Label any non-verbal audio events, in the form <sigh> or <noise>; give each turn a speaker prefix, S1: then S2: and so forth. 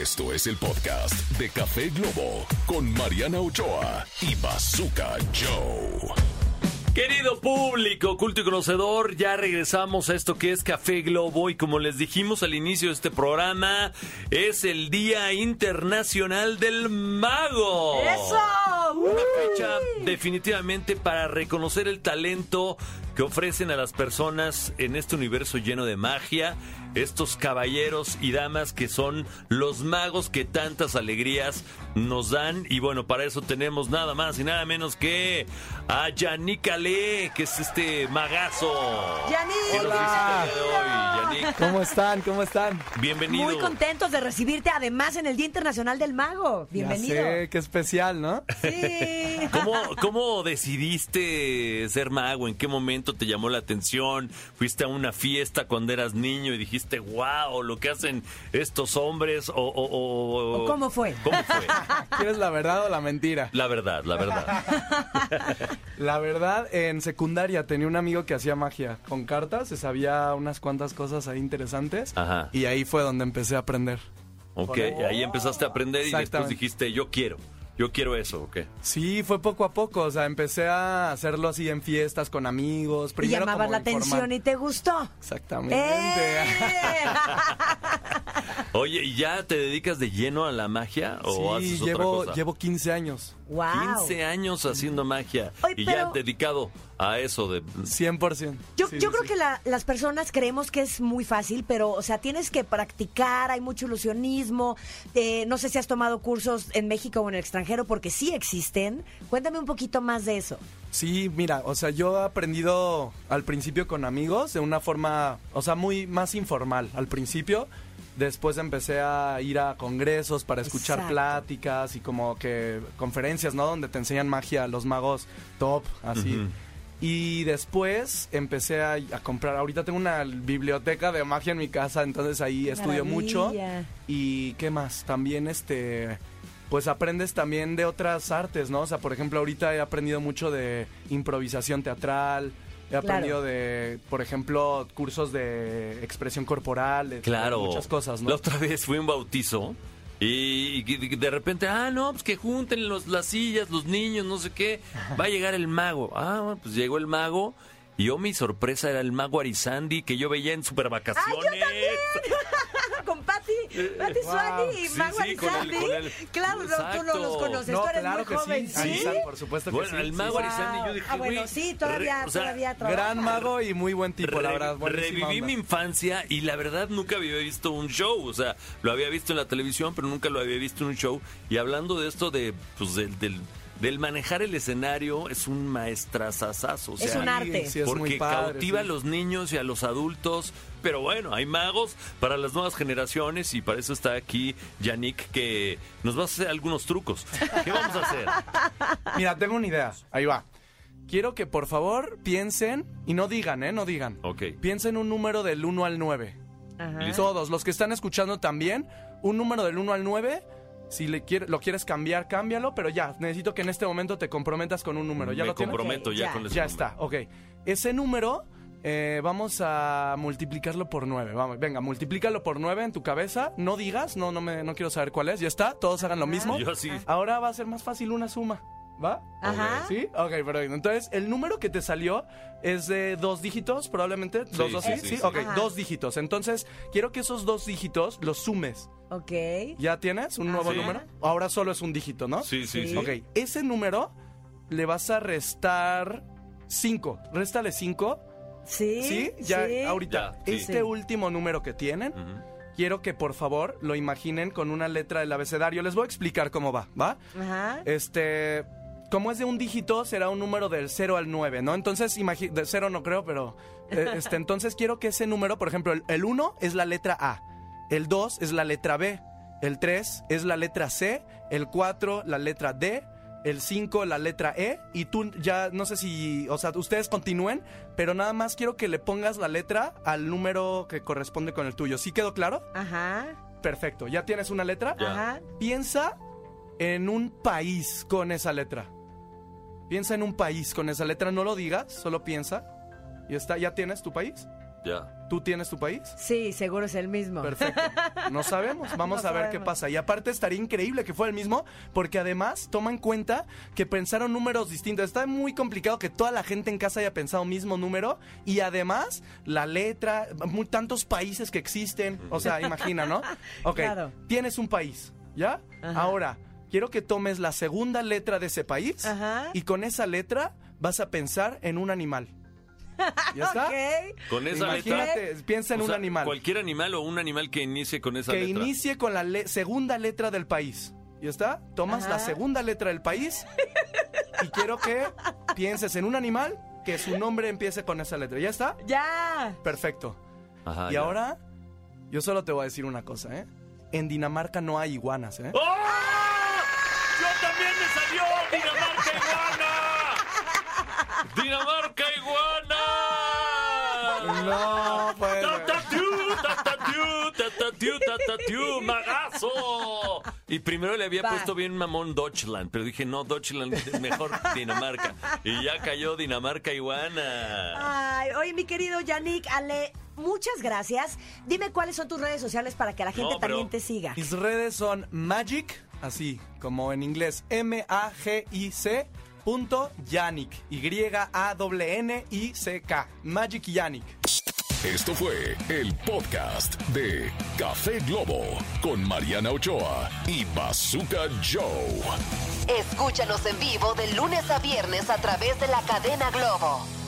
S1: Esto es el podcast de Café Globo con Mariana Ochoa y Bazooka Joe.
S2: Querido público, culto y conocedor, ya regresamos a esto que es Café Globo y como les dijimos al inicio de este programa, es el Día Internacional del Mago.
S3: ¡Eso!
S2: Una fecha definitivamente para reconocer el talento que ofrecen a las personas en este universo lleno de magia, estos caballeros y damas que son los magos que tantas alegrías nos dan. Y bueno, para eso tenemos nada más y nada menos que a Yannick Ale, que es este magazo.
S3: Yannick.
S2: hoy. Yannick, <laughs>
S4: ¿Cómo están? ¿Cómo están?
S2: bienvenido.
S3: Muy contentos de recibirte, además, en el Día Internacional del Mago. Bienvenido.
S4: Ya sé, qué especial, ¿no?
S3: Sí. <laughs>
S2: ¿Cómo, ¿Cómo decidiste ser mago? ¿En qué momento te llamó la atención? ¿Fuiste a una fiesta cuando eras niño y dijiste, wow, lo que hacen estos hombres? ¿O, o- o-
S3: ¿O cómo fue?
S2: ¿Cómo fue? <laughs>
S4: ¿Quieres la verdad o la mentira?
S2: La verdad, la verdad. <laughs>
S4: La verdad, en secundaria tenía un amigo que hacía magia con cartas, se sabía unas cuantas cosas ahí interesantes.
S2: Ajá.
S4: Y ahí fue donde empecé a aprender.
S2: Ok, ahí empezaste a aprender y después dijiste, yo quiero, yo quiero eso, ok.
S4: Sí, fue poco a poco, o sea, empecé a hacerlo así en fiestas con amigos.
S3: Y
S4: Primero
S3: llamabas
S4: como
S3: la atención y te gustó.
S4: Exactamente.
S3: ¡Eh! <laughs>
S2: Oye, ¿y ya te dedicas de lleno a la magia o
S4: sí,
S2: haces otra
S4: llevo,
S2: cosa?
S4: llevo 15 años.
S3: wow.
S2: 15 años haciendo magia
S3: Oye,
S2: y ya dedicado a eso de...
S4: 100%.
S3: Yo,
S4: Sí,
S3: yo
S4: sí,
S3: creo
S4: sí.
S3: que la- las personas creemos que es muy fácil, pero, o sea, tienes que practicar, hay mucho ilusionismo. eh, no sé si has tomado cursos en México o en el extranjero, porque sí existen. Cuéntame un poquito más de eso.
S4: Sí, mira, o sea, yo he aprendido al principio con amigos de una forma, o sea, muy más informal al principio. Después empecé a ir a congresos para escuchar
S3: Exacto.
S4: pláticas y como que conferencias, ¿no? Donde te enseñan magia los magos top, así. Y después empecé a, a comprar, ahorita tengo una biblioteca de magia en mi casa, entonces ahí estudio mucho. Y qué más, también este pues aprendes también de otras artes, ¿no? O sea, por ejemplo, ahorita he aprendido mucho de improvisación teatral, he aprendido de, por ejemplo, cursos de expresión corporal, de,
S2: Claro.
S4: muchas cosas, ¿no?
S2: La otra vez fui a un bautizo y, y de repente, ah, no, pues que junten los, las sillas, los niños, no sé qué. Va a llegar el mago. Ah, bueno, pues llegó el mago. Y yo, mi sorpresa era el mago Arizandi que yo veía en super vacaciones.
S3: Con Patti, Patti
S4: Wow.
S3: Suani y
S2: Sí,
S3: Mago
S2: sí, con
S3: Arizandi.
S2: el- con el-
S3: Claro, no, tú no los conoces,
S4: No,
S3: tú eres
S4: claro
S3: muy
S4: que
S3: joven.
S4: sí. por supuesto que
S2: Bueno,
S4: sí.
S2: el
S4: sí,
S2: mago. Arizandi, yo dije,
S3: Ah, bueno, sí, todavía,
S2: re- o sea,
S3: todavía.
S4: Gran mago y muy buen tipo, la verdad.
S2: reviví
S4: onda.
S2: mi infancia y la verdad nunca había visto un show. O sea, lo había visto en la televisión, pero nunca lo había visto en un show. Y hablando de esto de, pues, del, del, manejar el escenario, es un maestrazazazo. O sea,
S3: Es un arte.
S4: Sí, es muy
S2: porque
S4: padre,
S2: cautiva
S4: sí.
S2: a los niños y a los adultos. Pero bueno, hay magos para las nuevas generaciones y para eso está aquí Yannick que nos va a hacer algunos trucos. ¿Qué vamos a hacer? <laughs>
S4: Mira, tengo una idea. Ahí va. Quiero que por favor piensen, y no digan, ¿eh? No digan.
S2: Ok.
S4: Piensen un número del 1 al 9.
S3: Ajá.
S4: Todos, los que están escuchando también, un número del 1 al 9. Si le quiere- lo quieres cambiar, cámbialo, pero ya, necesito que en este momento te comprometas con un número. ¿Ya
S2: Me
S4: lo tienes?
S2: comprometo
S3: Ok,
S2: ya,
S3: ya.
S2: con ese
S4: Ya
S2: número.
S4: está, ok. Ese número eh, vamos a multiplicarlo por 9. Vamos, venga, multiplícalo por 9 en tu cabeza. No digas, no, no, me, no quiero saber cuál es. Ya está, todos hagan lo mismo.
S2: Yo así.
S4: Ahora va a ser más fácil una suma. ¿Va?
S3: Ajá.
S4: ¿Sí? Ok, perfecto. Entonces, el número que te salió es de dos dígitos, probablemente. ¿Dos, dos, sí?
S2: sí,
S4: Sí,
S2: sí.
S4: ok,
S3: Ajá.
S4: dos dígitos. Entonces, quiero que esos dos dígitos los sumes.
S3: Ok.
S4: ¿Ya tienes un nuevo número? Ahora solo es un dígito, ¿no?
S2: Sí, sí,
S3: Sí.
S4: Ok, ese número le vas a restar 5. Réstale 5.
S3: Sí.
S4: ¿Sí? Ya,
S3: sí.
S4: ahorita.
S2: Ya, sí.
S4: Este
S3: Sí.
S4: último número que tienen, quiero que por favor lo imaginen con una letra del abecedario. Les voy a explicar cómo va, ¿va?
S3: Ajá.
S4: Este, como es de un dígito, será un número del 0 al 9, ¿no? Entonces, de 0 no creo, pero eh, este, entonces quiero que ese número, por ejemplo, el- el 1 es la letra A, el 2 es la letra B, el 3 es la letra C, el 4 la letra D, el 5 la letra E y tú ya no sé si, o sea, ustedes continúen, pero nada más quiero que le pongas la letra al número que corresponde con el tuyo. ¿Sí quedó claro?
S3: Ajá.
S4: Perfecto. ¿Ya tienes una letra?
S3: Ajá.
S4: Piensa en un país con esa letra. Piensa en un país con esa letra, no lo digas, solo piensa. Y está, ¿ya tienes tu país?
S2: Ya.
S4: ¿Tú tienes tu país?
S3: Sí, seguro es el mismo.
S4: Perfecto. No <laughs> sabemos. Vamos
S3: No
S4: a ver qué pasa. Y aparte estaría increíble que fuera el mismo, porque además toma en cuenta que pensaron números distintos. Está muy complicado que toda la gente en casa haya pensado mismo número y además la letra, muy, tantos países que existen. O sea, <laughs> imagina, ¿no? Ok.
S3: Claro.
S4: Tienes un país, ¿ya? Ahora, quiero que tomes la segunda letra de ese país
S3: Ajá.
S4: y con esa letra vas a pensar en un animal. <laughs> ¿Ya está?
S3: Ok.
S2: Con esa letra.
S4: Imagínate, piensa en
S2: o
S4: un
S2: sea,
S4: animal
S2: Cualquier animal o un animal que inicie con esa
S4: que
S2: letra.
S4: inicie con la le- segunda letra del país. ¿Ya está? Tomas la
S3: Ajá.
S4: segunda letra del país y quiero que pienses en un animal que su nombre empiece con esa letra. ¿Ya está?
S3: Ya.
S4: Perfecto.
S2: Ajá,
S4: y
S2: ya.
S4: ahora, yo solo te voy a decir una cosa, ¿eh? En Dinamarca no hay iguanas, ¿eh?
S2: ¡Oh! ¡Yo también me salió Dinamarca iguana! ¡Dinamarca iguana!
S4: No, pues.
S2: ¡Tatatiu, tatatiu, tatatiu, tatatiu, ¡Magazo! Y primero le había
S3: Va.
S2: puesto bien mamón Deutschland, pero dije, no, Deutschland es mejor Dinamarca. Y ya cayó Dinamarca iguana.
S3: Ay, oye, mi querido Yannick, Ale, muchas gracias. Dime cuáles son tus redes sociales para que la gente
S2: No,
S3: también te siga.
S4: Mis redes son Magic, así como en inglés, M-A-G-I-C. Punto Yannick, Y-A-N-N-I-C-K, Magic Yannick.
S1: Esto fue el podcast de Café Globo con Mariana Ochoa y Bazooka Joe.
S5: Escúchanos en vivo de lunes a viernes a través de la cadena Globo.